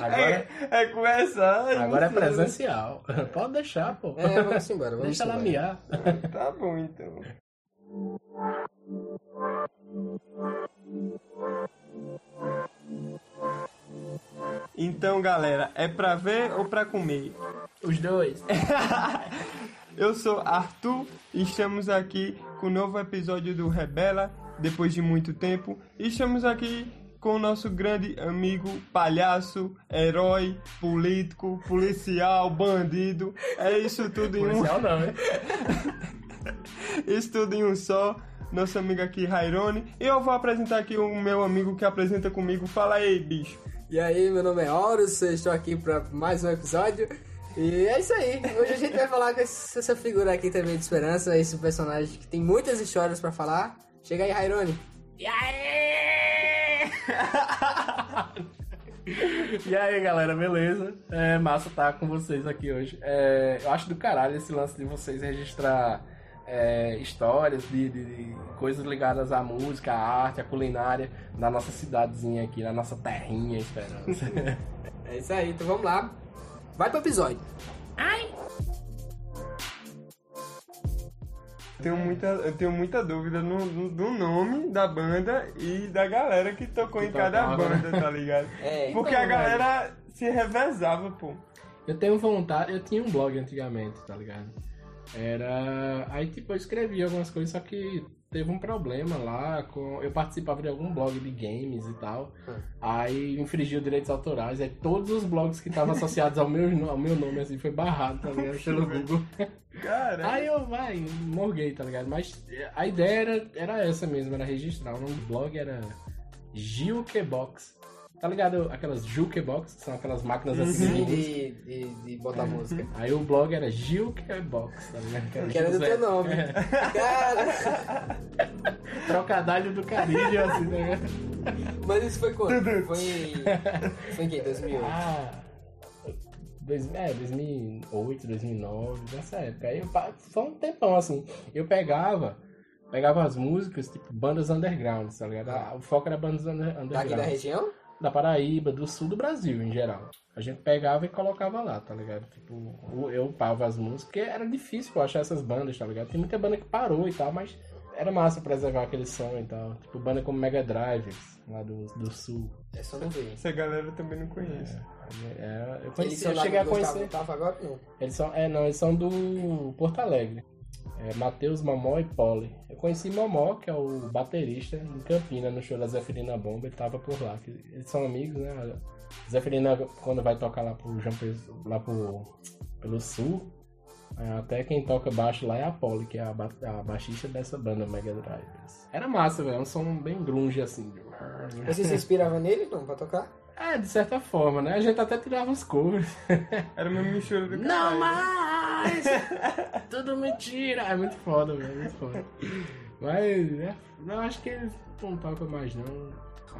Agora, É, é com essa. ai, agora é presencial. Pode deixar, pô. É, vamos embora, vamos Deixa ela miar. Tá bom, então. Então, galera, é pra ver ou pra comer? Os dois. Eu sou Arthur e estamos aqui com o novo episódio do Rebela, depois de muito tempo. E estamos aqui com o nosso grande amigo, palhaço, herói, político, policial, bandido. É isso tudo em um. Policial não, hein? Isso tudo em um só. Nosso amigo aqui, Rairone. E eu vou apresentar aqui o meu amigo que apresenta comigo. Fala aí, bicho. E aí, meu nome é Horus, estou aqui para mais um episódio. E é isso aí. Hoje a gente vai falar com essa figura aqui também de esperança, esse personagem que tem muitas histórias pra falar. Chega aí, Rairone. E aí? e aí, galera, beleza? É massa estar com vocês aqui hoje. É, eu acho do caralho esse lance de vocês registrar é, histórias de, de- de coisas ligadas à música, à arte, à culinária na nossa cidadezinha aqui, na nossa terrinha, Esperança. É isso aí, então vamos lá. Vai pro episódio. Eu tenho muita, eu tenho muita dúvida no, no- do nome da banda e da galera que tocou Que em cada tocava, né? banda, tá ligado? É, Porque então, a galera se revezava, pô. Eu tenho vontade, eu tinha um blog antigamente, tá ligado? Era. Aí tipo, eu escrevia algumas coisas, só que teve um problema lá com. Eu participava de algum blog de games e tal. Hum. Aí infringiu direitos autorais. Aí todos os blogs que estavam associados ao meu, ao meu nome assim foi barrado, tá ligado? Pelo Google. Cara, Aí eu, vai, morguei, tá ligado? Mas a ideia era, era essa mesmo, era registrar. O nome do blog era Jukebox. Tá ligado? Aquelas Jukebox, que são aquelas máquinas assim. de, de, de botar música. Aí o blog era Jukebox, tá ligado? Que era do teu nome. Cara, Trocadilho do Caribe, assim, tá ligado? mas isso foi quando? Foi. Foi em que? 2008? Ah, dois, é, 2008, 2009, nessa época. Aí eu, foi um tempão, assim. Eu pegava, pegava as músicas, tipo, bandas underground, tá ligado? Ah, O foco era bandas under, underground. Daqui da região? da Paraíba, do sul do Brasil em geral. A gente pegava e colocava lá, tá ligado? Tipo, eu upava as músicas, porque era difícil pô, achar essas bandas, tá ligado? Tem muita banda que parou e tal, mas era massa preservar aquele som e tal. Tipo, banda como Mega Drive, lá do, do sul. É só não ver. essa galera eu também não conheço. É, eu, Eles conheci, eu cheguei a conhecer. Tava agora? Não. Eles são, é, não, eles são do Porto Alegre. É, Matheus, Momó e Poli. Eu conheci Momó, que é o baterista, em Campina, no show da Zeferina Bomba, ele tava por lá. Eles são amigos, né? Zeferina, quando vai tocar lá pro João Pessoa, lá pro, pelo sul, é, até quem toca baixo lá é a Poli, que é a, ba a baixista dessa banda Mega Drive. Era massa, velho, é um som bem grunge, assim. Você se inspirava nele, não, pra tocar? É, de certa forma, né? A gente até tirava uns covers. Era uma mistura do Não caralho. mais! Tudo mentira! É muito foda, velho, é muito foda. Mas, é, eu acho que eles não tocam mais, não.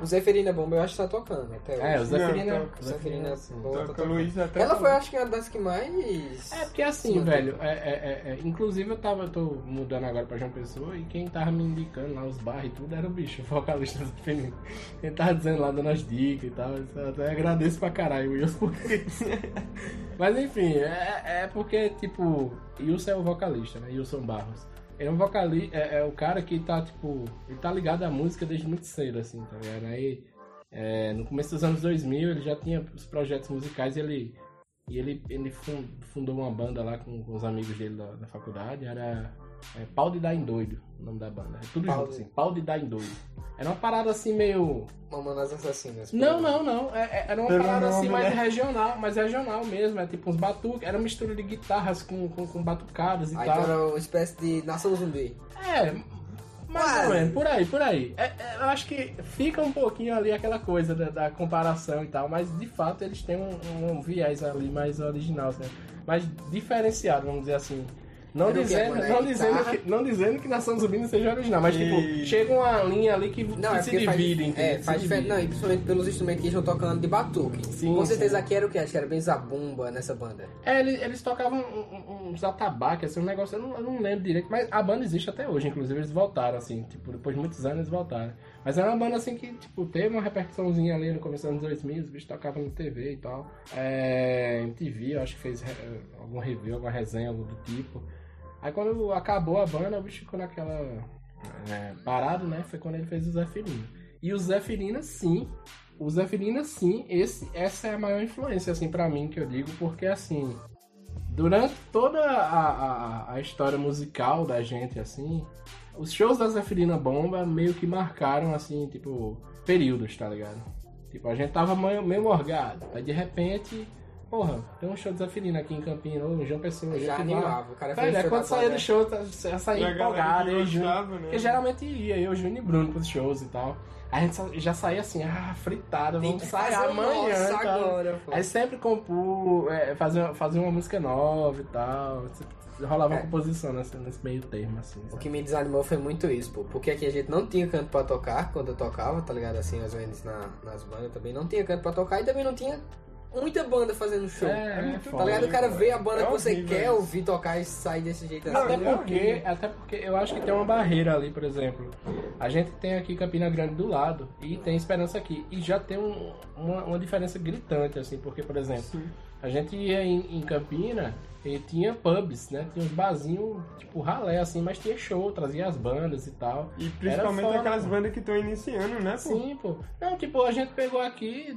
O Zeferina Bomba eu acho que tá tocando até hoje. É, o Zeferina. toca. o Zeferina sim. Bomba tá Toca tocando. Luiz até Ela foi, acho que, uma das que mais. É, porque assim, Sim, velho, é, é, é, é, inclusive eu tava, eu tô mudando agora pra João Pessoa e quem tava me indicando lá os bares e tudo era o bicho, o vocalista do Zeferina. Ele tava dizendo lá, dando as dicas e tal, eu até agradeço pra caralho o Wilson por isso. Mas enfim, é, é porque, tipo, Wilson é o vocalista, né? Wilson Barros. Ele é um vocalista, é, é o cara que tá, tipo, ele tá ligado à música desde muito cedo, assim, tá ligado? Aí, é, no começo dos anos 2000, ele já tinha os projetos musicais e ele, e ele, ele fun- fundou uma banda lá com, com os amigos dele da, da faculdade, era é, Pau de Dar em Doido, o nome da banda. É tudo Pau junto, de- assim, Pau de Dar em Doido. Era uma parada assim meio... Mamonas Assassinas. Não, não, não. É- é- era uma Pelo parada assim nome, mais né? regional, mas regional mesmo. É tipo uns batuques. Era uma mistura de guitarras com, com, com batucadas e Aí tal. então era uma espécie de Nação Zumbi. É, mais Quase. ou menos, por aí, por aí. É, é, eu acho que fica um pouquinho ali aquela coisa da, da comparação e tal, mas de fato eles têm um, um viés ali mais original, né? mais diferenciado, vamos dizer assim. Não dizendo, é não, dizendo que, não dizendo que Nação Zumbi não seja original, mas tipo, E- chega uma linha ali que, Não, que é se divide, entendeu? é, faz diferença. Não, e principalmente pelos instrumentos que eles estão tocando de batuque. Sim, Com certeza sim. aqui era o que? Acho que era bem zabumba nessa banda. É, eles, eles tocavam um- um- uns atabaques, assim, um negócio, eu não, eu não lembro direito, mas a banda existe até hoje, inclusive eles voltaram, assim, tipo, depois de muitos anos eles voltaram. Mas era uma banda, assim, que, tipo, teve uma repercussãozinha ali no começo dos anos 2000, os bichos tocavam na TV e tal. É, MTV, eu acho que fez re- algum review, alguma resenha, algo do tipo. Aí quando acabou a banda, o bicho ficou naquela... é, parado, né, foi quando ele fez o Zé Firina. E o Zé Firina, sim, o Zé Firina, sim, esse, essa é a maior influência, assim, pra mim, que eu digo, porque, assim, durante toda a, a, a história musical da gente, assim, os shows da Zefirina Bomba meio que marcaram, assim, tipo, períodos, tá ligado? Tipo, a gente tava meio, meio morgado, aí de repente, porra, tem um show de Zefirina aqui em Campinas, ou em João Pessoa, Já animava. O cara Velho, fez é quando saía do show, tá- eu saía E a galera empolgado, eu e né? Porque geralmente ia, eu, Júnior e Bruno pros shows e tal. A gente já saía assim, ah, fritada, Tem vamos sair o amanhã nosso e tal. agora, pô. Aí sempre compor, é, fazer, fazer uma música nova e tal. Rolava uma É. composição nesse, nesse meio termo, assim. O sabe? que me desanimou foi muito isso, pô. Porque aqui a gente não tinha canto pra tocar quando eu tocava, tá ligado? Assim, às vezes na, nas bandas também não tinha canto pra tocar e também não tinha muita banda fazendo show. É, é tá foda, ligado? O cara vê a banda É que você horrível quer isso. ouvir tocar e sair desse jeito assim. Até é porque, até porque eu acho que tem uma barreira ali, por exemplo. A gente tem aqui Campina Grande do lado e tem Esperança aqui. E já tem um- uma, uma diferença gritante, assim, porque, por exemplo, a gente ia em, em Campina e tinha pubs, né? Tinha uns barzinhos, tipo, ralé, assim, mas tinha show, trazia as bandas e tal. E principalmente foda, aquelas pô. bandas que estão iniciando, né, pô? Sim, pô. Não, tipo, a gente pegou aqui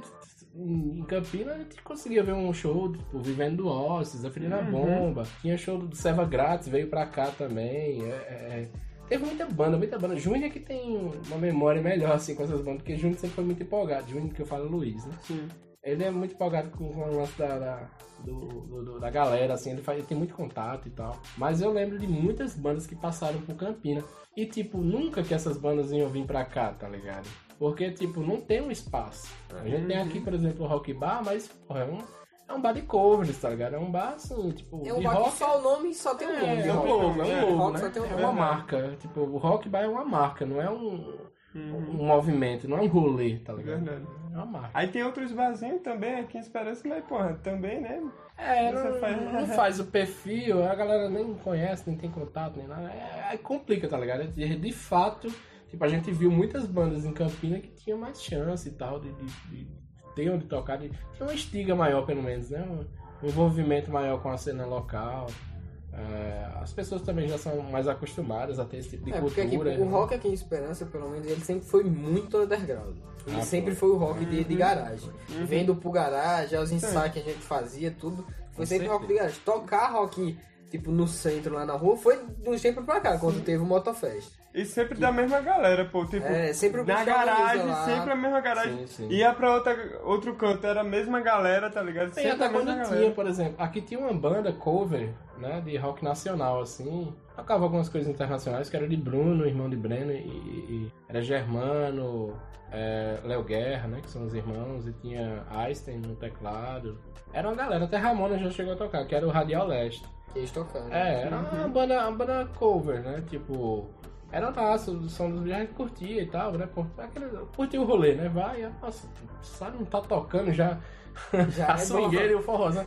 em Campinas, a gente conseguia ver um show, tipo, Vivendo do Ossos, A Filha na Uhum. Bomba. Tinha show do Seva Grátis, veio pra cá também. é, é. Teve muita banda, muita banda. Júnior é que tem uma memória melhor, assim, com essas bandas, porque Júnior sempre foi muito empolgado. Júnior, que eu falo Luiz, né? Sim. Ele é muito empolgado com, o lance da, da, do- do- da galera, assim, ele, faz, ele tem muito contato e tal. Mas eu lembro de muitas bandas que passaram por Campina. E, tipo, nunca que essas bandas iam vir pra cá, tá ligado? Porque, tipo, não tem um espaço. A gente tem aqui, por exemplo, o Rock Bar, mas, porra, é um, é um bar de covers, tá ligado? É um bar, assim, tipo, É um de bar rock. que só o nome só tem o nome. É, de é um rock. logo, é É, um logo, rock né? só tem um É nome. uma marca. Tipo, o Rock Bar é uma marca, não é um, Uhum. um movimento, não é um rolê, tá ligado? Verdade. É uma marca. Aí tem outros barzinhos também aqui em Esperança, mas, porra, também, né? É, não, faz- não faz o perfil, a galera nem conhece, nem tem contato, nem nada. É, aí complica, tá ligado? De, de fato, tipo, a gente viu muitas bandas em Campina que tinham mais chance e tal, de, de, de ter onde tocar, de, tinha uma estiga maior, pelo menos, né? Um, um envolvimento maior com a cena local. É, as pessoas também já são mais acostumadas a ter esse tipo de É, porque aqui, cultura. o né? rock aqui em Esperança, pelo menos, ele sempre foi muito underground. Ele Ah, sempre foi o rock de, de Uhum. garagem. Uhum. Vendo pro garagem, os ensaios que a gente fazia, tudo. Foi Com sempre rock de garagem. Tocar rock, tipo, no centro, lá na rua, foi de um tempo pra cá, quando teve o Motofest. E sempre da mesma galera, pô. Tipo, É, sempre o na garagem, sempre a mesma garagem. Sim, sim. Ia pra outra, outro canto, era a mesma galera, tá ligado? Sempre até a mesma quando galera. tinha, por exemplo, aqui tinha uma banda cover, né, de rock nacional, assim. Tocava algumas coisas internacionais, que era de Bruno, irmão de Breno, e, e- era Germano, é, Léo Guerra, né, que são os irmãos, e tinha Einstein no teclado. Era uma galera, até Ramona já chegou a tocar, que era o Radial Leste. Que eles tocando. É, era uma banda, uma banda cover, né, tipo... Era massa, o som dos bichos a gente curtia e tal, né? Aquele, curtia o rolê, né? Vai, e, nossa, sabe, não tá tocando já. Já a é swingueira e o forrozão.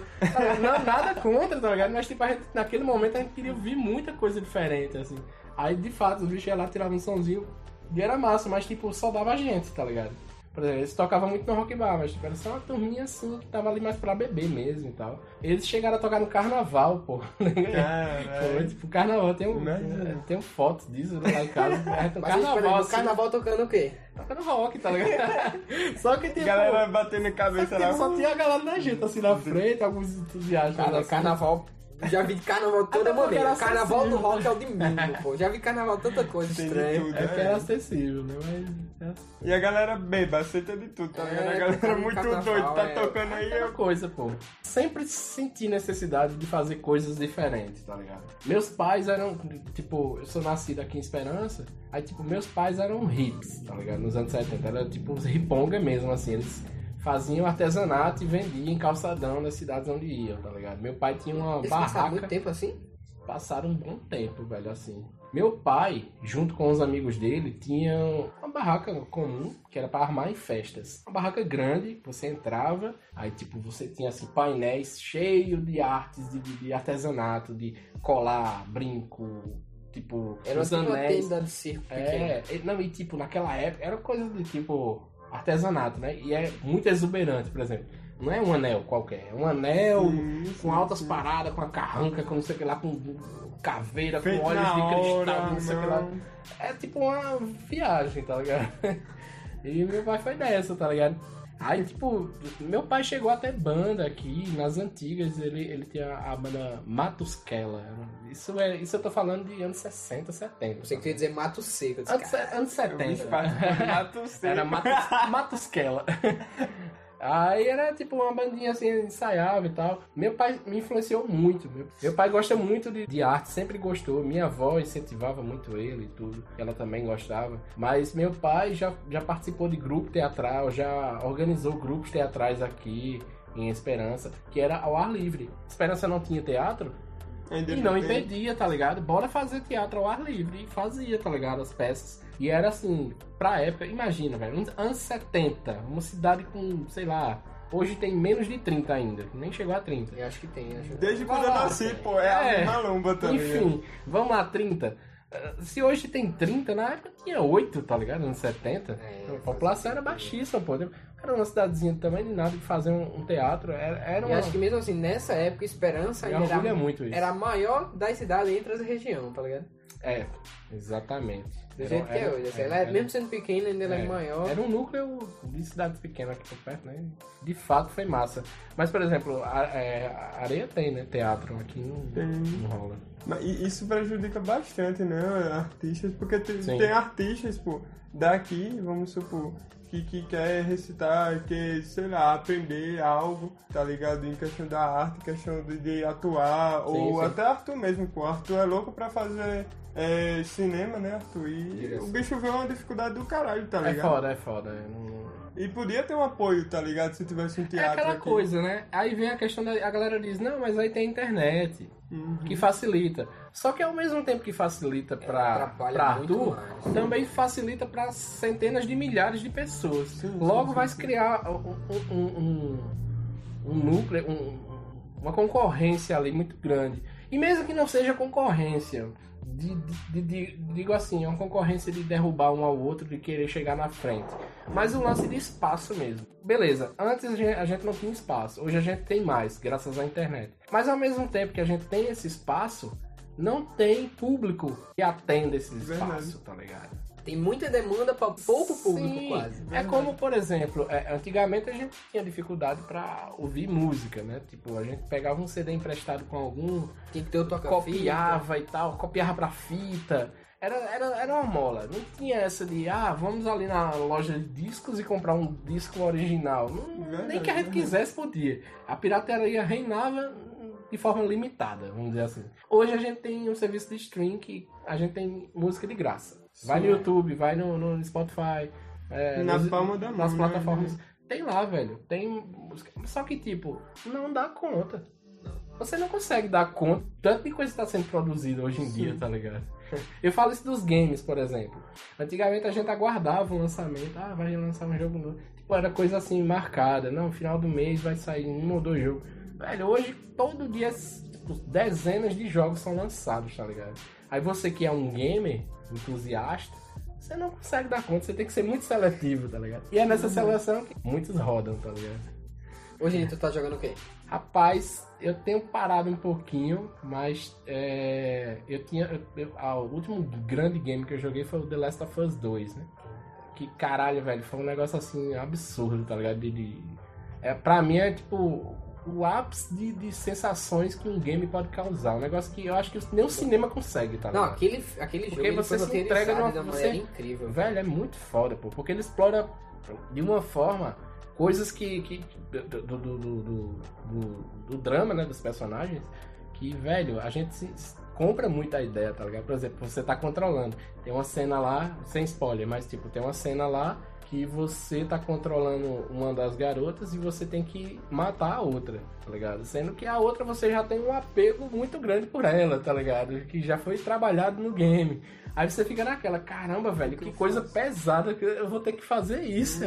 Não, nada contra, tá ligado? Mas, tipo, gente, naquele momento a gente queria ouvir muita coisa diferente, assim. Aí, de fato, os bichos iam lá, tiravam um somzinho e era massa, mas, tipo, só dava a gente, tá ligado? Por exemplo, eles tocavam muito no rock bar, mas, tipo, era só uma turminha, assim, que tava ali mais pra beber mesmo e tal. Eles chegaram a tocar no carnaval, pô. Foi, Caralho. tipo, carnaval, tem um, Imagina. tem um foto disso né, lá em casa. Mas gente, por carnaval, no assim, carnaval tocando o quê? tocando rock, tá ligado? Só que, tipo, Galera batendo a só, cabeça que, lá. só tinha a galera da gente, assim, na frente, alguns entusiastas. Cara, assim. carnaval. Já vi carnaval de toda porque maneira. Carnaval do rock é o de mínimo, pô. Já vi carnaval tanta coisa Tem estranha. tudo. É que era acessível, né? Mas... E a galera beba, aceita de tudo, tá É, ligado? A galera tocando muito carnaval, doida, tá é. tocando aí. Eu... coisa, pô. Sempre senti necessidade de fazer coisas diferentes, tá ligado? Meus pais eram, tipo, eu sou nascido aqui em Esperança, aí, tipo, meus pais eram hips, tá ligado? Nos anos 70. Era, tipo, uns riponga mesmo, assim. Eles faziam artesanato e vendiam em calçadão nas cidades onde iam, tá ligado? Meu pai tinha uma Eles passaram barraca. muito tempo assim? passaram um bom tempo, velho, assim. Meu pai, junto com os amigos dele, tinham uma barraca comum que era para armar em festas. Uma barraca grande, você entrava, aí tipo você tinha assim painéis cheios de artes de, de artesanato, de colar, brinco, tipo Era os uma tipo uma anéis. tenda de circo. É, não, e tipo, naquela época era coisa de tipo artesanato, né? E é muito exuberante, por exemplo. Não é um anel qualquer, é um anel Sim, sim, com altas sim. paradas, com a carranca, com não sei o que lá, com caveira, Feito com olhos de cristal, hora, não sei o que lá. É tipo uma viagem, tá ligado? E meu pai foi dessa, tá ligado? Aí, tipo, meu pai chegou até banda aqui, nas antigas, ele, ele tinha a banda Matuskela. Isso, é, isso eu tô falando de anos 60, 70. Você queria dizer mato seco. disse, Anos, anos Eu vi 70. Mato Seco. Era Matus, Matusquela. Aí era tipo uma bandinha assim, ensaiava e tal. Meu pai me influenciou muito. Meu, meu pai gosta muito de, de arte, sempre gostou. Minha avó incentivava muito ele e tudo. Ela também gostava. Mas meu pai já, já participou de grupo teatral, já organizou grupos teatrais aqui em Esperança, que era ao ar livre. Esperança não tinha teatro, Ainda e não impedia, tá ligado? Bora fazer teatro ao ar livre. E fazia, tá ligado? As peças. E era assim, pra época, imagina, velho, uns anos 70, uma cidade com, sei lá, hoje tem menos de 30 ainda, nem chegou a 30. Eu acho que tem, acho. Desde Vai quando eu nasci, pô, é, a É. mesma lomba também. Enfim, vamos lá, 30. Eh, Se hoje tem 30, na época tinha 8, tá ligado? Anos 70. É, a população era baixíssima, pô. Era uma cidadezinha também de nada de fazer um, um teatro. Era, era E uma. acho que mesmo assim, nessa época, Esperança ainda era, muito isso. era a maior das cidades entre as regiões, tá ligado? É, exatamente. Do Era- jeito que é era- hoje. Assim, era- ela é, era- mesmo sendo pequena, ainda ela é, É, maior. Era um núcleo de cidades pequenas aqui por perto, né? De fato foi massa. Mas, por exemplo, a, é, a Areia tem, né? Teatro aqui não, não rola. Mas isso prejudica bastante, né, artistas, porque tem, tem artistas, pô, daqui, vamos supor, que, que quer recitar, quer, sei lá, aprender algo, tá ligado? Em questão da arte, questão de, de atuar, Sim, ou sim. até Arthur mesmo, pô. Arthur é louco pra fazer é, cinema, né, Arthur? E Direção. o bicho vê uma dificuldade do caralho, tá É ligado? foda, é foda. é, não- E podia ter um apoio, tá ligado? Se tivesse um É teatro aquela aqui. coisa, né? Aí vem a questão da. A galera diz, não, mas aí tem internet. Uhum. Que facilita. Só que ao mesmo tempo que facilita pra, atrapalha pra muito Arthur, mais. também facilita pra centenas de milhares de pessoas. Sim, Logo sim, vai se sim. criar um, um, um, um núcleo, um- uma concorrência ali muito grande. E mesmo que não seja concorrência, de, de- de- digo assim, é uma concorrência de derrubar um ao outro, de querer chegar na frente. Mas o lance de espaço mesmo. Beleza, antes a gente, a gente não tinha espaço, hoje a gente tem mais, graças à internet. Mas ao mesmo tempo que a gente tem esse espaço, não tem público que atenda esse Verdade. espaço, tá ligado? Tem muita demanda pra pouco público, Sim, quase. É como, por exemplo, é, antigamente a gente tinha dificuldade pra ouvir música, né? Tipo, a gente pegava um CD emprestado com algum, Tem que ter o copiava e tal, copiava pra fita. Era, era, era uma mola. Não tinha essa de, ah, vamos ali na loja de discos e comprar um disco original. Não- Verdade, nem que a gente quisesse podia. A pirataria reinava de forma limitada, vamos dizer assim. Hoje a gente tem um serviço de stream que a gente tem música de graça. Vai no Sim. YouTube, vai no, no Spotify. é, Na nos- palma da Nas mão, né? plataformas. Tem lá, velho. Tem. Só que, tipo, não dá conta. Você não consegue dar conta tanto de coisa que está sendo produzida hoje em dia, tá ligado? Eu falo isso dos games, por exemplo. Antigamente a gente aguardava um lançamento, ah, vai lançar um jogo novo. Tipo, era coisa assim marcada, não, final do mês vai sair um ou dois jogos. Velho, hoje todo dia dezenas de jogos são lançados, tá ligado? Aí você que é um gamer, entusiasta, você não consegue dar conta, você tem que ser muito seletivo, tá ligado? E é nessa seleção que muitos rodam, tá ligado? Hoje tu tá jogando o quê? Rapaz, eu tenho parado um pouquinho, mas é, eu tinha. eu- eu- ah, o último grande game que eu joguei foi o The Last of Us 2, né? Que caralho, velho, foi um negócio assim absurdo, tá ligado? De, de- é, pra mim é tipo o ápice de, de sensações que um game pode causar. Um negócio que eu acho que nem o cinema consegue, tá Não, ligado? aquele, aquele jogo Porque ele você se entrega numa- uma você- incrível. Velho, é muito foda, pô. Porque ele explora de uma forma coisas que. que do, do, do, do, drama, né? Dos personagens. Que, velho, a gente se, se compra muito a ideia, tá ligado? Por exemplo, você tá controlando. Tem uma cena lá, sem spoiler, mas tipo, tem uma cena lá que você tá controlando uma das garotas e você tem que matar a outra, tá ligado? Sendo que a outra você já tem um apego muito grande por ela, tá ligado? Que já foi trabalhado no game. Aí você fica naquela, caramba, velho, que coisa pesada que eu vou ter que fazer isso.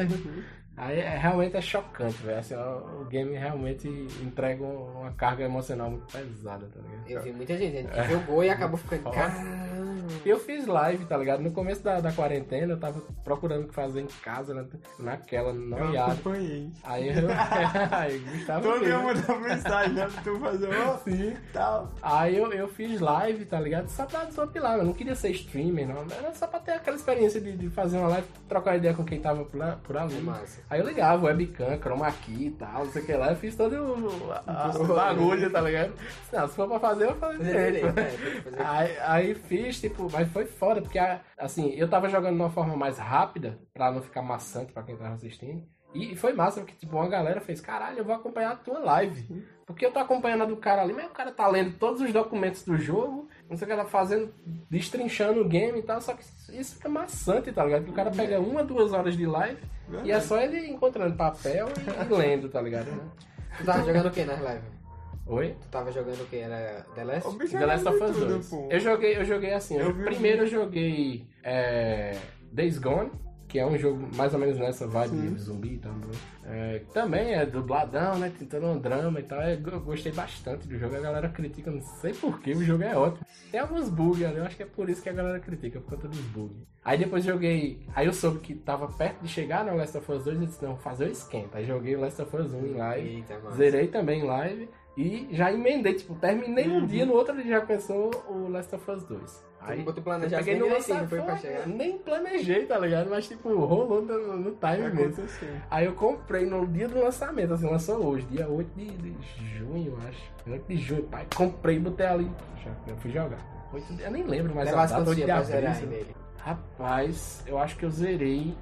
Aí é, realmente é chocante, velho. Assim, o game realmente entrega uma carga emocional muito pesada, tá ligado? Eu vi muita gente que jogou e acabou ficando. Caramba! Eu fiz live, tá ligado? No começo da, da quarentena, eu tava procurando o que fazer em casa, né? naquela, Eu noiada. acompanhei. Aí eu. aí Gustavo Todo né? mandava mensagem, né? Pra tu fazer, ó, Sim. tal. Aí eu, eu fiz live, tá ligado? Só pra desopilar, eu não queria ser streamer, não. Era só pra ter aquela experiência de, de fazer uma live, trocar ideia com quem tava por, lá, por ali. É massa. Aí eu ligava, webcam, chroma key e tal, não sei o que lá, eu fiz todo o, a- o bagulho, tá ligado? Não, se for pra fazer, eu vou fazer Fazer direito. é, Aí, aí fiz, tipo, mas foi foda, porque assim, eu tava jogando de uma forma mais rápida, pra não ficar maçante pra quem tava assistindo. E foi massa, porque tipo, uma galera fez, caralho, eu vou acompanhar a tua live. Porque eu tô acompanhando a do cara ali, mas o cara tá lendo todos os documentos do jogo, não sei o que ela fazendo, destrinchando o game e tal, só que isso fica maçante, tá ligado? Que o cara pega uma, duas horas de live e é só ele encontrando papel e, e lendo, tá ligado? Tu tava jogando o que nas lives? Oi? Tu tava jogando o que? Era The Last? O The Last of Us tudo, 2. pô. Eu joguei, eu joguei assim. Eu primeiro eu joguei é, Days Gone, que é um jogo mais ou menos nessa vibe de zumbi e tal. né? É, também é dubladão, né? Tentando um drama e tal. É, eu gostei bastante do jogo. A galera critica, não sei porquê, o jogo é ótimo. Tem alguns bugs ali, eu acho que é por isso que a galera critica, por conta dos bugs. Aí depois joguei. Aí eu soube que tava perto de chegar no Last of Us 2 e disse, não, vou fazer o esquenta. Aí joguei o Last of Us 1 em live. Eita. Zerei também em live e já emendei, tipo, terminei Uhum. um dia, no outro dia já começou o Last of Us 2. Tu botou planejado peguei no direitinho, foi pra lançamento, chegar. Nem planejei, tá ligado? Mas, tipo, rolou no, no time mesmo. Aí eu comprei no dia do lançamento, assim, lançou hoje, dia 8 de, de junho, eu acho. 8 de junho, pai. Comprei e botei ali. Já, eu fui jogar. 8 de, eu nem lembro mais a Levasse data, quantos 8 dias de pra zerar abril. ainda sei lá. ele? Rapaz, eu acho que eu zerei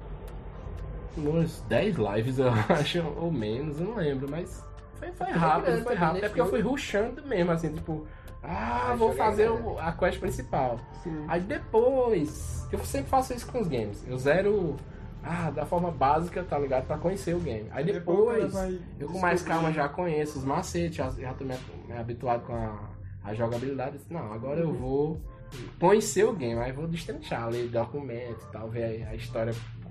umas 10 lives, eu acho, ou menos, eu não lembro, mas foi, foi Foi rápido, grande foi também, rápido. né? É porque eu fui rushando mesmo, assim, tipo, ah, vou fazer né? o- a quest principal. Sim. Aí depois, eu sempre faço isso com os games, eu zero, ah, da forma básica, tá ligado? Pra conhecer o game. Aí Depois depois, eu com mais calma já conheço os macetes, já, já tô me, me habituado com a, a jogabilidade. Não, agora eu vou conhecer o game, aí vou destrinchar, ler documentos e tal, ver a, a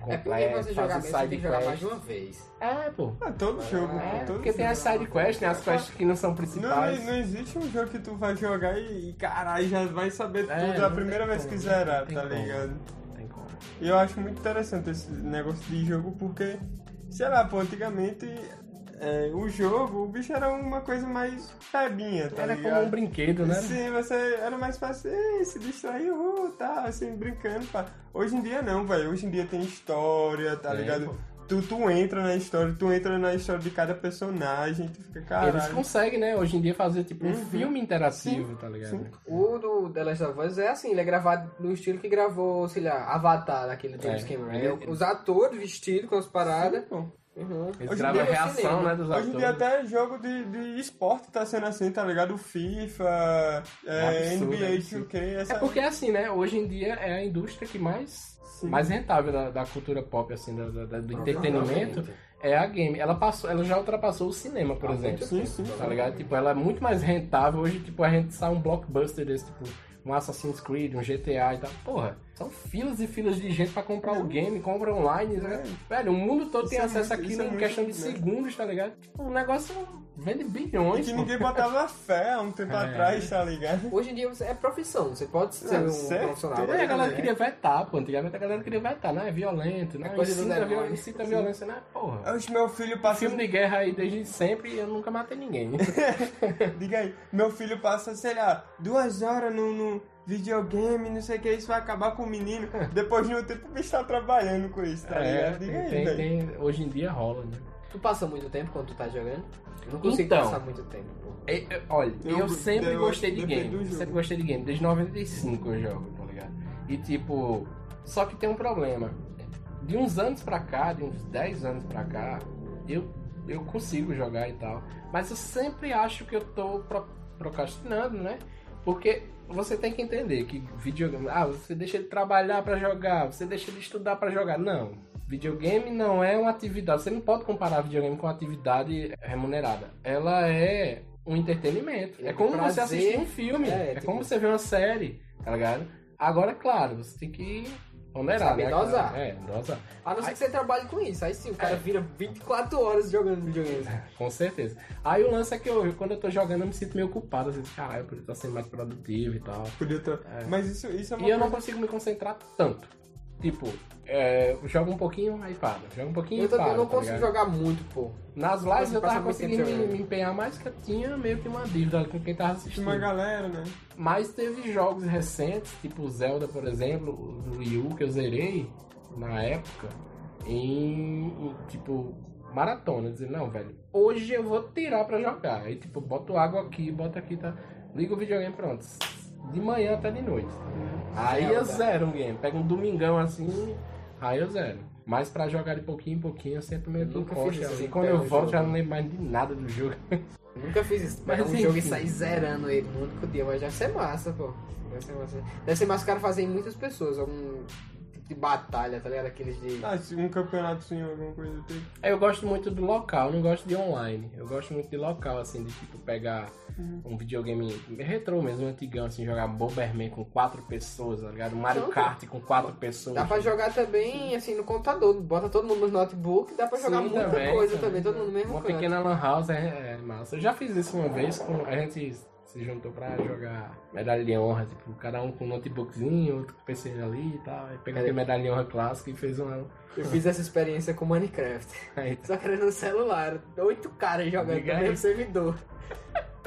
É porque você jogar mesmo, você tem que side jogar mais de uma vez. É, pô. Ah, todo jogo, É, todo porque tem jogo. as side quests, né? As quests que não são Não, principais. não existe um jogo que tu vai jogar e, e caralho, já vai saber É, tudo a não primeira tem vez como, que zerar, não tem tá como. ligado? Não tem como. E eu acho muito interessante esse negócio de jogo porque, sei lá, pô, antigamente é, o jogo, o bicho era uma coisa mais febinha, tá Era ligado? como um brinquedo, né? Sim, você era mais fácil "Ei, se distrair, uh, tá, assim, brincando. Pá. Hoje em dia não, velho. Hoje em dia tem história, tá Tem, ligado? pô. Tu, tu entra na história, tu entra na história de cada personagem, tu fica, caralho. Eles conseguem, né, hoje em dia fazer tipo um Uhum. filme interativo, Sim, tá ligado? sim. O do The Last of Us é assim, ele é gravado no estilo que gravou, sei lá, Avatar, daquele James É. Cameron. Ele- É, os atores vestidos com as paradas. Pô. Uhum. Eles Hoje em gravam a dia é reação, cinema. né, dos Hoje em atores. dia até jogo de, de esporte tá sendo assim, tá ligado? FIFA, é, Absurdo, NBA absurdo. 2K, essa... É porque assim, né? Hoje em dia é a indústria que mais, Sim. mais rentável da, da cultura pop, assim, da, da- do entretenimento, é a game. Ela, passou, ela já ultrapassou o cinema, por Há exemplo. Sim, sim. Tá ligado? Tipo, ela é muito mais rentável. Hoje, tipo, a gente sai um blockbuster desse, tipo, um Assassin's Creed, um GTA e tal. Porra, são filas e filas de gente pra comprar o game, compra online, né? Velho, o mundo todo Isso tem é acesso muito- isso é em muito, questão de né? segundos, tá ligado? Tipo, o negócio vende E bilhões. que pô. ninguém botava fé há um tempo É. atrás, tá ligado? Hoje em dia é profissão, você pode ser Não, um certo. profissional. E a galera queria vetar, pô. Antigamente a galera queria vetar, né? É violento, né? É coisa incita, demônios. viol- incita violência, né? Porra. Hoje meu filho passa... Filme de guerra aí desde sempre e eu nunca matei ninguém. Diga aí, meu filho passa, sei lá, duas horas no, no videogame, não sei o que, isso vai acabar com o menino. Depois de um tempo o bicho tá trabalhando com isso, tá É, ligado? Tem, aí, tem- tem- hoje em dia rola, né? Tu passa muito tempo quando tu tá jogando? Eu não consigo Então. passar muito tempo. pô. É, é, olha, eu, Eu- sempre eu gostei de game. Sempre gostei de game. Desde 95 eu jogo, tá ligado? E tipo, só que tem um problema. De uns anos pra cá, de uns 10 anos pra cá, eu, eu consigo jogar e tal. Mas eu sempre acho que eu tô pro- procrastinando, né? Porque você tem que entender que videogame. Ah, você deixa ele trabalhar pra jogar, você deixa ele estudar pra jogar. Não. videogame não é uma atividade. Você não pode comparar videogame com atividade remunerada. Ela é um entretenimento. É, É como prazer. você assistir um filme. É, É, tipo- como você ver uma série, tá ligado? Agora, claro, você tem que ponderar, Saber né? dosar. É, dosar. A não ser que você trabalhe com isso. Aí sim, o cara É. vira 24 horas jogando videogame. Com certeza. Aí o lance é que eu, quando eu tô jogando, eu me sinto meio culpado. Às vezes, caralho, eu podia estar sendo mais produtivo e tal. Podia ter... Mas isso, isso é uma E eu não coisa... consigo me concentrar tanto. Tipo, é, eu jogo um pouquinho, aí para. Jogo um pouquinho Eu, e também para. não tá consigo ligado? jogar muito, pô. Nas lives eu tava conseguindo me, me empenhar mais que eu tinha meio que uma dívida com quem tava Tinha assistindo. uma galera, né? Mas teve jogos recentes, tipo Zelda, por exemplo, do Wii U, que eu zerei na época, em, em, tipo, maratona. Dizer, não, velho, hoje eu vou tirar pra jogar. Aí, tipo, boto água aqui, boto aqui, tá? Liga o videogame, pronto. De manhã até de noite. Aí eu zero um game. Pego um domingão assim, aí eu zero. Mas pra jogar de pouquinho em pouquinho, eu sempre meio que Nunca encosto. isso, assim, Quando eu o volto, jogo. já não lembro mais de nada do jogo. Nunca fiz isso. Mas um jogo e enfim. sair zerando ele no único dia, mas deve ser massa, pô. Deve ser massa. Deve ser massa o cara fazer em muitas pessoas, algum de batalha, tá ligado? Aqueles de. Ah, se um campeonatozinho, alguma coisa tipo. Eu gosto muito do local, não gosto de online. Eu gosto muito de local, assim, de tipo pegar Uhum. um videogame retrô mesmo, antigão, assim, jogar Bomberman com quatro pessoas, tá ligado? Mario Não, Kart com quatro pessoas. Dá pra jogar também, assim, no computador. Bota todo mundo no notebook, dá pra jogar Sim, muita também, coisa também. também, todo mundo no mesmo Uma canto. pequena lan house é, é massa. Eu já fiz isso uma vez, com, a gente se juntou pra jogar medalha de honra, tipo, cada um com um notebookzinho, outro com PC ali e tal. Aí pegou É. aquele medalha de honra clássico e fez uma... Eu fiz essa experiência com Minecraft. Aí, Só que era no celular. Oito caras jogando no mesmo servidor.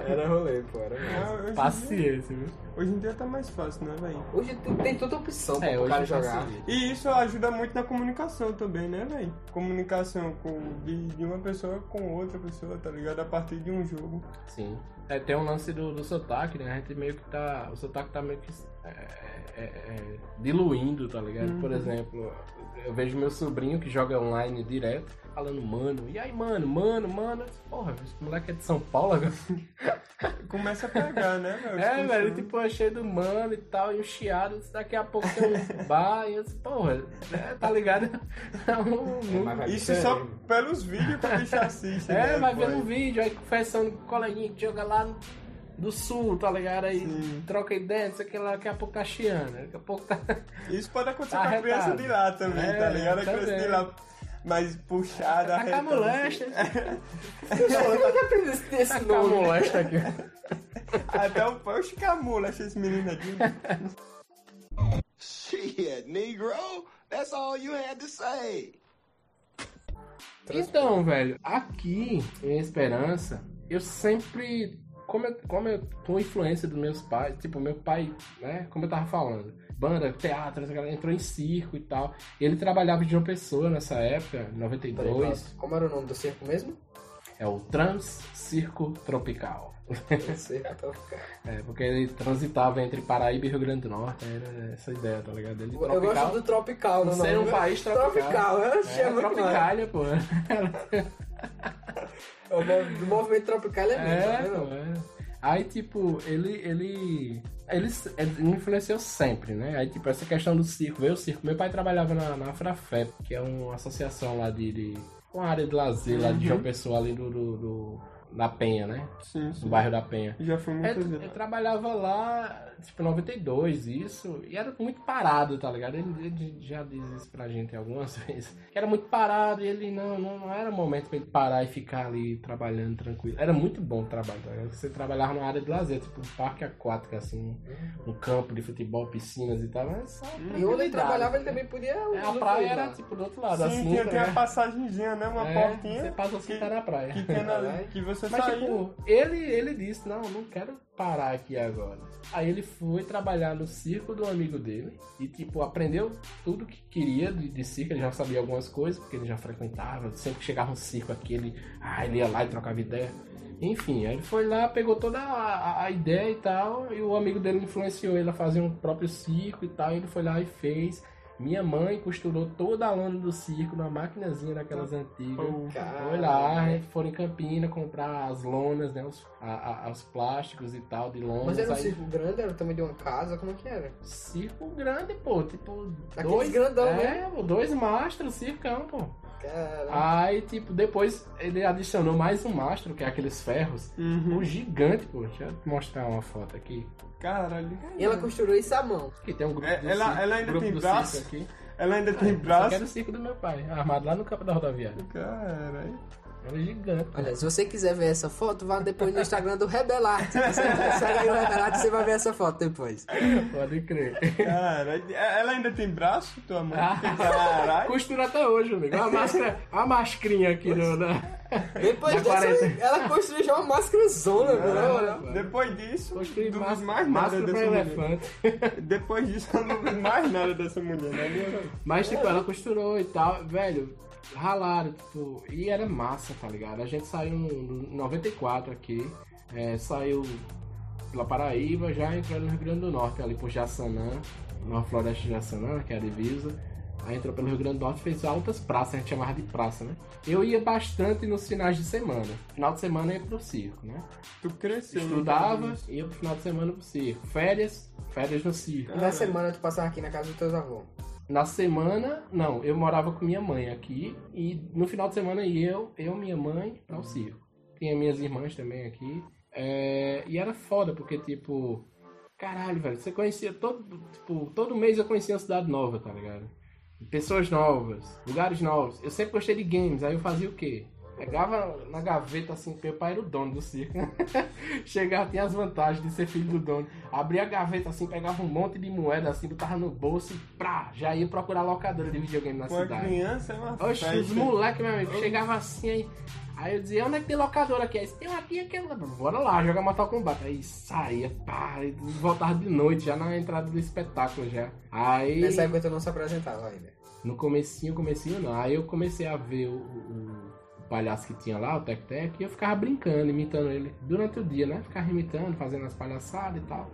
Era rolê, pô, era massa. Hoje, em dia, paciência, viu? hoje em dia tá mais fácil, né, velho? Hoje tem, tem toda opção É, pra o hoje cara jogar. E isso ajuda muito na comunicação também, né, velho? Comunicação com, de, de uma pessoa com outra pessoa, tá ligado? A partir de um jogo. Sim. É, tem um lance do, do sotaque, né? A gente meio que tá. O sotaque tá meio que é, é, é, diluindo, tá ligado? Por exemplo, eu vejo meu sobrinho que joga online direto, falando, mano, e aí, mano, mano, mano. Eu Porra, esse moleque é de São Paulo agora. Começa a pegar, né? Os É, velho, costumes. tipo, é cheio do mano e tal, e um chiado. Daqui a pouco tem um bar, e eu disse, porra, é, tá ligado? É, um- vai Isso só pelos vídeos que o bicho assiste, É, né, vai vendo um vídeo, aí confessando com o coleguinha que joga lá no- do sul, tá ligado? Aí Sim. troca ideia, não sei o que lá, daqui a pouco tá chiando, daqui a pouco tá. Isso pode acontecer Tá com a criança arretado. de lá também, É, tá ligado? A criança de lá mais puxada, Tá com a arretada, molesta. Eu já fiz esse, Tá esse nome. molesta aqui. Até o pau escamula, esses meninos aqui. Shit, Negro, that's all you had to say. Então, velho, aqui em Esperança, eu sempre. Como eu, como eu com influência dos meus pais, tipo, meu pai, né? Como eu tava falando, banda, teatro, essa galera entrou em circo e tal. Ele trabalhava de uma pessoa nessa época, em 92. Como era o nome do circo mesmo? É o Trans Circo Tropical. Circo Tropical. É, porque ele transitava entre Paraíba e Rio Grande do Norte, era essa ideia, tá ligado? Ele Eu gosto do Tropical, no Ser um país tropical. Tropical, eu achei É, muito. Tropicália, pô. O movimento tropical é mesmo, É, né, é. Aí, tipo, ele, ele, ele, ele influenciou sempre, né? Aí, tipo, essa questão do circo, veio o circo. Meu pai trabalhava na, na Afrafep, que é uma associação lá de, de uma área de lazer lá de João Pessoa, ali do, do, do- da Penha, né? Sim, sim. bairro da Penha. Já foi É, muitas eu vezes. trabalhava lá, tipo, em 92, isso, e era muito parado, tá ligado? Ele, ele já diz isso pra gente algumas vezes. Que era muito parado e ele não, não, não era momento pra ele parar e ficar ali trabalhando tranquilo. Era muito bom o trabalho, tá ligado? Você trabalhava numa área de lazer, tipo um parque aquático, assim, um campo de futebol, piscinas e tal, mas só E onde ele trabalhava, ele também podia. É, a praia lá. era tipo do outro lado, Sim, assim, tinha, tá tem a ligado? passagemzinha, né? Uma É, portinha. Você passa assim, que- tá na praia. Que, tem na- que você Mas, saía. tipo, ele, ele disse, não, não quero parar aqui agora. Aí ele foi trabalhar no circo do amigo dele e, tipo, aprendeu tudo que queria de, de circo. Ele já sabia algumas coisas, porque ele já frequentava. Sempre que chegava um circo aqui, ele, ah, ele ia lá e trocava ideia. Enfim, aí ele foi lá, pegou toda a, a- a ideia e tal, e o amigo dele influenciou ele a fazer um próprio circo e tal, e ele foi lá e fez. Minha mãe costurou toda a lona do circo numa maquinazinha daquelas antigas. Cara. Foi lá, foi em Campina comprar as lonas, né? Os, a- a- os plásticos e tal de lonas. Mas era um aí- circo grande, era o tamanho de uma casa, como que era? Circo grande, pô. Tipo, Aqueles dois. grandão, é, né? dois mastros, circão, pô. Cara. Aí, tipo, depois ele adicionou mais um mastro, que é aqueles ferros. Uhum. Um gigante, pô. Deixa eu mostrar uma foto aqui. Caralho. E ela costurou isso à mão. Aqui tem um grupo É, do ela- circo, ela ainda grupo tem do braço? aqui. Ela ainda tem Esse aqui braço. era o circo do meu pai, armado lá no campo da rodoviária. Caralho. Era gigante. Olha, se você quiser ver essa foto, vá depois no Instagram do Rebelarte. Você segue aí o Rebelarte você vai ver essa foto depois. Pode crer. Caralho. Ela ainda tem braço, tua mãe? Ah. Caralho. Costura até hoje, amigo. Olha a máscara, a mascarinha aqui no, na... Depois quarenta. ela construiu já uma máscara zona, né? Depois disso, Construí não mais nada máscara dessa mulher. elefante. Depois disso, eu não vi mais nada dessa mulher, né? Mas, tipo, ela costurou e tal. Velho, ralaram, tipo... E era massa, tá ligado? A gente saiu no, no 94 aqui. é, saiu pela Paraíba, já entrando no Rio Grande do Norte, ali por Jaçanã. Na Floresta de Jaçanã, que é a divisa. Aí entrou pelo Rio Grande do Norte e fez altas praças, a gente chamava de praça, né? Eu ia bastante nos finais de semana. Final de semana eu ia pro circo, né? Tu cresceu. não Estudava, ia pro final de semana pro circo. Férias, férias no circo. Na semana tu passava aqui na casa dos teus avós. Na semana, não, eu morava com minha mãe aqui e no final de semana ia eu, eu minha mãe ao circo. Tinha minhas irmãs também aqui. É, e era foda, porque tipo, caralho, velho, você conhecia todo, tipo, todo mês eu conhecia uma cidade nova, tá ligado? Pessoas novas, lugares novos. Eu sempre gostei de games, aí eu fazia o quê? Pegava na gaveta assim, meu pai era o dono do circo. Chegava, tinha as vantagens de ser filho do dono. Abria a gaveta assim, pegava um monte de moeda assim, botava no bolso e prá, já ia procurar locadora de videogame na Com cidade. criança é uma Oxe, os moleques, meu amigo, chegava assim aí. Aí eu dizia, onde é que tem locadora aqui? Aí disse, tem uma aqui, aqui, lá. bora lá, joga Mortal Kombat. Aí saía, pá, e voltava de noite, já na entrada do espetáculo já. Aí. Nessa época tu não se apresentava ainda. No comecinho, comecinho não. Aí eu comecei a ver o- o palhaço que tinha lá, o Tec Tec, e eu ficava brincando, imitando ele durante o dia, né? Ficava imitando, fazendo as palhaçadas e tal.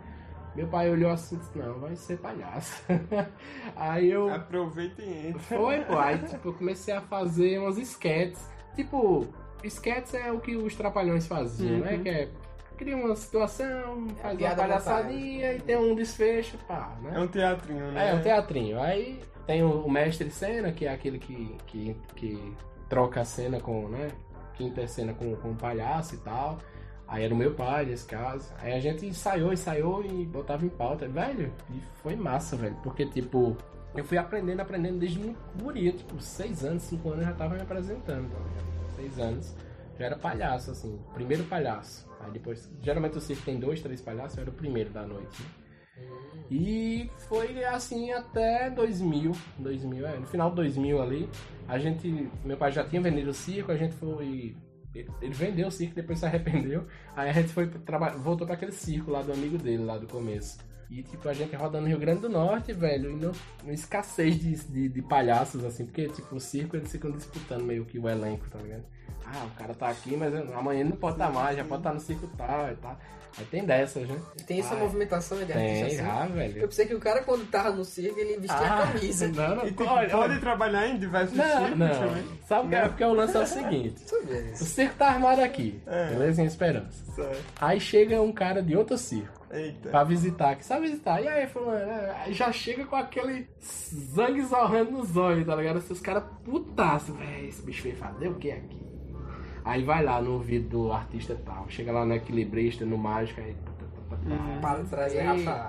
Meu pai olhou assim e disse, não, vai ser palhaço. aí eu. Aproveita e entra. Foi, pô. Aí tipo, eu comecei a fazer umas sketches. Tipo, sketches é o que os trapalhões faziam, né? Uhum. Que é. Cria uma situação, faz uma palhaçadinha e tem um desfecho, pá, né? É um teatrinho, né? É, um teatrinho. Aí tem o, o mestre cena, que é aquele que, que, que troca a cena com, né? Quinta cena com, com o palhaço e tal. Aí era o meu pai, nesse caso. Aí a gente ensaiou, ensaiou e botava em pauta. Velho, e foi massa, velho. Porque, tipo, eu fui aprendendo, aprendendo desde muito guria. Tipo, seis anos, cinco anos eu já tava me apresentando, tá? Seis anos. Já era palhaço, assim. Primeiro palhaço. Aí depois, geralmente o circo tem dois, três palhaços, eu era o primeiro da noite, né? E foi assim até 2000, 2000, é, no final de 2000 ali, a gente, meu pai já tinha vendido o circo, a gente foi, ele vendeu o circo, depois se arrependeu, aí a gente foi voltou para aquele circo lá do amigo dele, lá do começo. E tipo, a gente rodando no Rio Grande do Norte, velho, e não, não escassez de, de, de palhaços, assim, porque tipo, o circo eles ficam disputando meio que o elenco, tá ligado? Ah, o cara tá aqui, mas amanhã ele não pode estar mais, já pode estar no circo tal e tal. Aí tem dessas, né? Tem essa Ai, movimentação de Tem, assim. já, Eu velho. pensei que o cara quando tava no circo ele vestia a camisa. Não, não, E tipo, olha, pode olha. trabalhar em diversos Não, circos não. também. Sabe o que é? Porque o lance é o seguinte: eu o circo tá armado aqui, É. beleza? Em Esperança. Certo. Aí chega um cara de outro circo Eita. pra visitar, que sabe visitar. E aí, fulano, é, aí já chega com aquele sangue zorrando nos olhos, tá ligado? Esses caras putaço, velho. Esse bicho veio fazer o que aqui? Aí vai lá no ouvido do artista e tal. Chega lá no equilibrista, no mágico, aí. tá, tá, tá, tá. Para trás.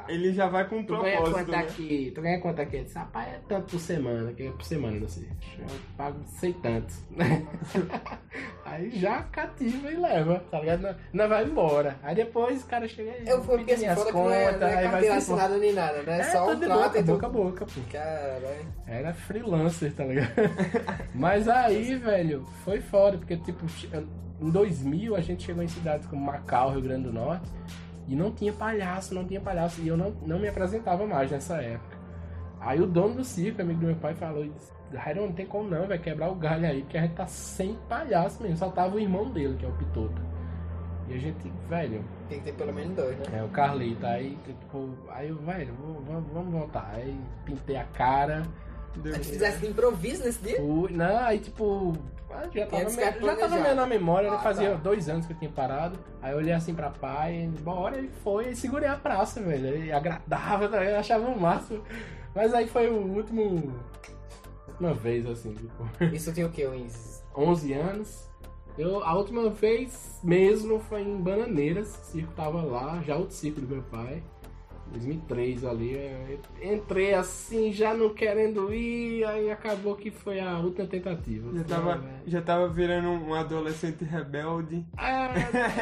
Ele já vai com um Tu ganha propósito, quanto né? aqui? Tu ganha quanto aqui? Eu disse, rapaz, é tanto por semana, que é por semana, não sei. Eu pago sei tanto. aí já cativa e leva, tá ligado? Não, não vai embora. Aí depois o cara chega aí. Eu fui porque minhas foda que não é, não é aí vai carteira embora. assinada nem nada, né? É, Só um trato boca, e boca a boca, pô. Caralho. Era freelancer, tá ligado? Mas aí, velho, foi foda, porque tipo, em 2000 a gente chegou em cidades como Macau, Rio Grande do Norte, e não tinha palhaço, não tinha palhaço, e eu não, não me apresentava mais nessa época. Aí o dono do circo, amigo do meu pai, falou, Jairo, não tem como não, vai quebrar o galho aí, porque a gente tá sem palhaço mesmo, só tava o irmão dele, que é o Pitoto. E a gente, velho, Tem que ter pelo menos dois, né? é o Carlito, aí, tipo, aí eu, velho, vamos, vamos- voltar. Aí pintei a cara, Deu- A gente fizesse de improviso nesse dia? fui. Não, aí tipo. ah, Já tava, era já tava meio na memória, né? Ah, Fazia tá. dois anos que eu tinha parado. Aí eu olhei assim pra pai, bora, e foi, e segurei a praça, velho. E agradável, tá eu achava o máximo. Mas aí foi o último. Última vez, assim, tipo. Isso tinha o quê? Uns 11 anos. Eu, a última vez mesmo foi em Bananeiras, o circo tava lá, já outro circo do meu pai. 2003 ali, eu entrei assim, já não querendo ir, aí acabou que foi a última tentativa. Já tava, Não, é. já tava virando um adolescente rebelde. Ah,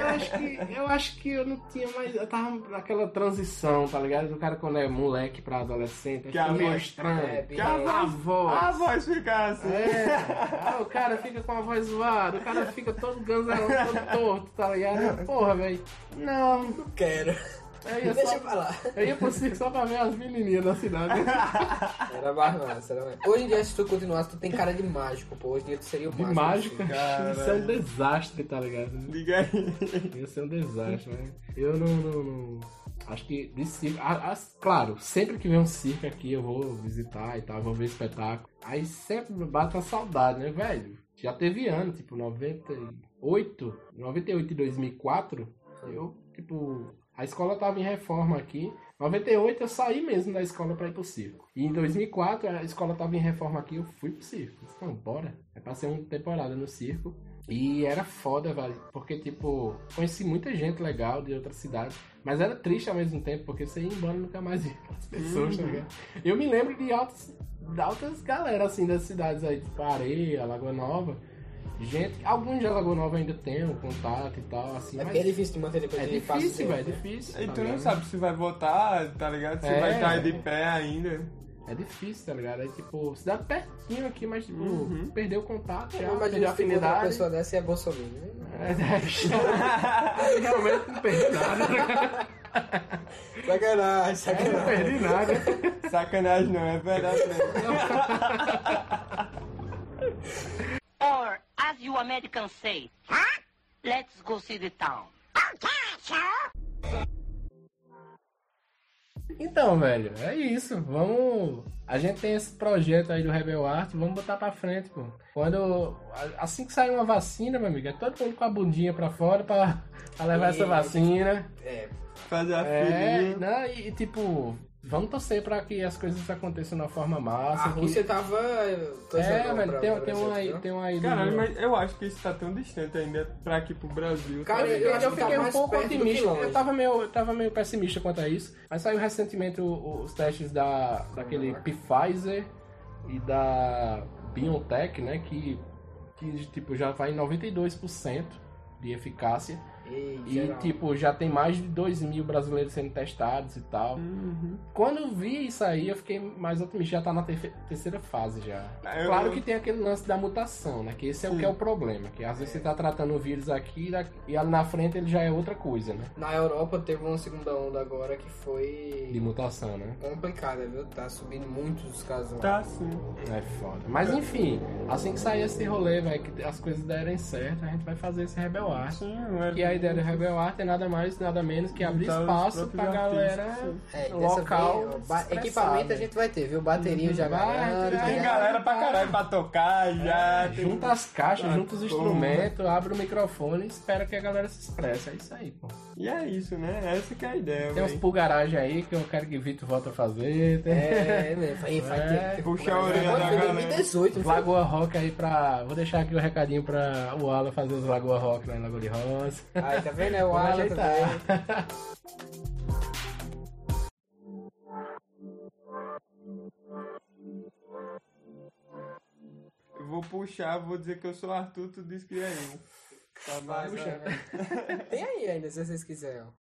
eu acho que eu acho que eu não tinha mais. Eu tava naquela transição, tá ligado? Do cara quando é moleque pra adolescente, Que a é meio voz- estranho. é, Que a a voz, voz. a voz fica assim. É, ah, o cara fica com a voz zoada, o cara fica todo ganzarão, todo torto, tá ligado? Porra, velho. Não, Não quero. Eu ia, Deixa só, eu falar. eu ia pro circo só pra ver as menininhas da cidade. Era mais massa, era mais. Hoje em dia, se tu continuasse, tu tem cara de mágico, pô. Hoje em dia tu seria o De mágico. Caralho. isso é um desastre, tá ligado? Liga aí. Ia ser um desastre, né? Eu não, não, não- Acho que de circo. ah, ah, claro, sempre que vem um circo aqui eu vou visitar e tal, vou ver espetáculo. Aí sempre me bate uma saudade, né, velho? Já teve ano, tipo, 98, 98 e 2004, eu, tipo, a escola tava em reforma aqui. 98 eu saí mesmo da escola pra ir pro circo. E em 2004 a escola tava em reforma aqui, eu fui pro circo. Disse, Não, bora. Eu passei uma temporada no circo. E era foda, velho. Porque, tipo, conheci muita gente legal de outras cidades. Mas era triste ao mesmo tempo, porque você ia embora e nunca mais via aquelas pessoas, tá ligado? Eu me lembro de altas, de altas galera, assim, das cidades aí, tipo Areia, Lagoa Nova. Gente, alguns de Lagoa Nova ainda tem um contato e tal, assim, É mas é difícil de manter depois é de passo difícil, tempo, velho, é né? difícil. E tá tu não sabe se vai votar, tá ligado? Se É. vai estar de pé ainda. É difícil, tá ligado? É tipo, cidade pertinho aqui, mas tipo, Uhum. perdeu o contato, já Eu imagino perdeu a encontra uma afinidade. pessoa dessa e é Bolsonaro, né? É, realmente não perdi nada. Sacanagem, Eu não sacanagem. perdi nada. Sacanagem não, é verdade mesmo. Or, as you Americans say, let's go see the town. Então, velho, é isso. Vamos. A gente tem esse projeto aí do Rebel Art, vamos botar pra frente, pô. Quando. Assim que sair uma vacina, meu amigo, é todo mundo com a bundinha pra fora pra, pra levar essa vacina. É, Fazer a É, filhinha. não, e tipo, vamos torcer pra que as coisas aconteçam de uma forma massa. a que- Rússia tava. É, velho, pra- tem, pra tem um viu? tem um aí. Caralho, mas eu acho que isso tá tão distante ainda pra aqui pro Brasil. Cara, tá eu- acho eu que tá fiquei um pouco otimista. Eu tava, meio, eu tava meio pessimista quanto a isso. Mas saiu recentemente os testes da, daquele Pfizer e da BioNTech, né? Que, que tipo, já vai em 92% de eficácia. E, E, geral. tipo, já tem mais de 2 mil brasileiros sendo testados e tal. Uhum. Quando eu vi isso aí, eu fiquei mais otimista. Já tá na terceira fase já. Ah, eu- Claro que tem aquele lance da mutação, né? Que esse é o Sim. que é o problema. Que às vezes você tá tratando o vírus aqui e ali na frente ele já é outra coisa, né? Na Europa teve uma segunda onda agora que foi De mutação, né? complicada, viu? Tá subindo muitos os casos lá. Tá sim. É foda. Mas enfim, assim que sair esse rolê, velho, que as coisas derem certo, a gente vai fazer esse Rebel Art. Sim, não é- Que a ideia do Rebel Art é nada mais, nada menos que abrir os espaço pra galera. É, local. vez, equipamento a né? gente vai ter, viu? Bateria já Vai, garanto. tem galera pra caralho pra tocar já. tem- Junta as caixas, Ah, junta os instrumentos, abre o microfone e espera que a galera se expresse. É isso aí, pô. E é isso, né? Essa que é a ideia, Tem uns pulgaragem aí que eu quero que Vitor volta a fazer. Tem É, mesmo. Vai, vai É, ter. puxa a orelha da galera. 2018, não foi? Lagoa Rock aí pra. Vou deixar aqui o recadinho pra o Alan fazer os Lagoa Rock lá em Lagoa de Rosa. Tá vendo? É o Alan também. Eu vou puxar, vou dizer que eu sou Arthur, tu diz que é eu. Tá vai. Tem aí ainda, se vocês quiserem. ó.